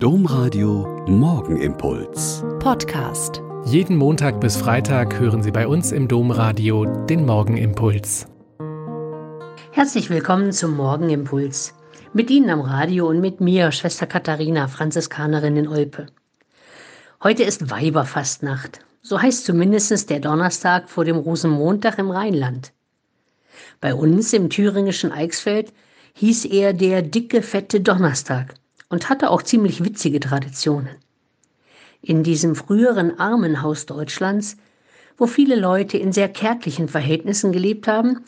Domradio Morgenimpuls. Podcast. Jeden Montag bis Freitag hören Sie bei uns im Domradio den Morgenimpuls. Herzlich willkommen zum Morgenimpuls. Mit Ihnen am Radio und mit mir, Schwester Katharina, Franziskanerin in Olpe. Heute ist Weiberfastnacht. So heißt zumindest der Donnerstag vor dem Rosenmontag im Rheinland. Bei uns im thüringischen Eichsfeld hieß er der dicke, fette Donnerstag und hatte auch ziemlich witzige Traditionen. In diesem früheren Armenhaus Deutschlands, wo viele Leute in sehr kärglichen Verhältnissen gelebt haben,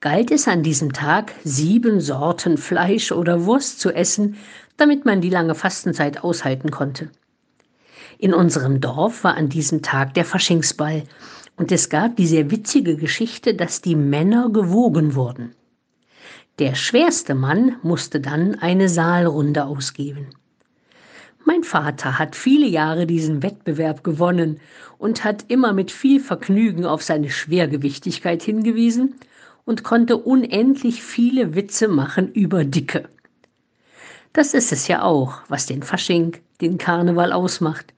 galt es an diesem Tag, sieben Sorten Fleisch oder Wurst zu essen, damit man die lange Fastenzeit aushalten konnte. In unserem Dorf war an diesem Tag der Faschingsball und es gab die sehr witzige Geschichte, dass die Männer gewogen wurden. Der schwerste Mann musste dann eine Saalrunde ausgeben. Mein Vater hat viele Jahre diesen Wettbewerb gewonnen und hat immer mit viel Vergnügen auf seine Schwergewichtigkeit hingewiesen und konnte unendlich viele Witze machen über Dicke. Das ist es ja auch, was den Fasching, den Karneval ausmacht.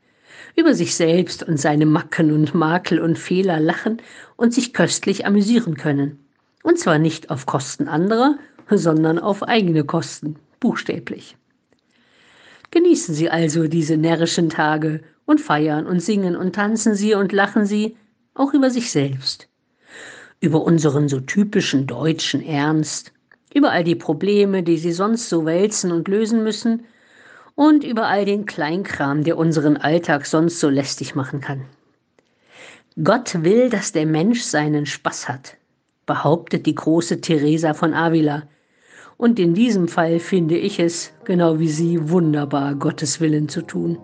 Über sich selbst und seine Macken und Makel und Fehler lachen und sich köstlich amüsieren können. Und zwar nicht auf Kosten anderer, sondern auf eigene Kosten, buchstäblich. Genießen Sie also diese närrischen Tage und feiern und singen und tanzen Sie und lachen Sie auch über sich selbst, über unseren so typischen deutschen Ernst, über all die Probleme, die Sie sonst so wälzen und lösen müssen und über all den Kleinkram, der unseren Alltag sonst so lästig machen kann. Gott will, dass der Mensch seinen Spaß hat, behauptet die große Teresa von Avila. Und in diesem Fall finde ich es, genau wie Sie, wunderbar, Gottes Willen zu tun.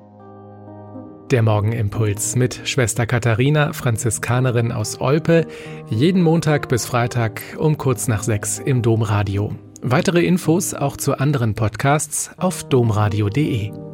Der Morgenimpuls mit Schwester Katharina, Franziskanerin aus Olpe, jeden Montag bis Freitag um kurz nach sechs im Domradio. Weitere Infos auch zu anderen Podcasts auf domradio.de.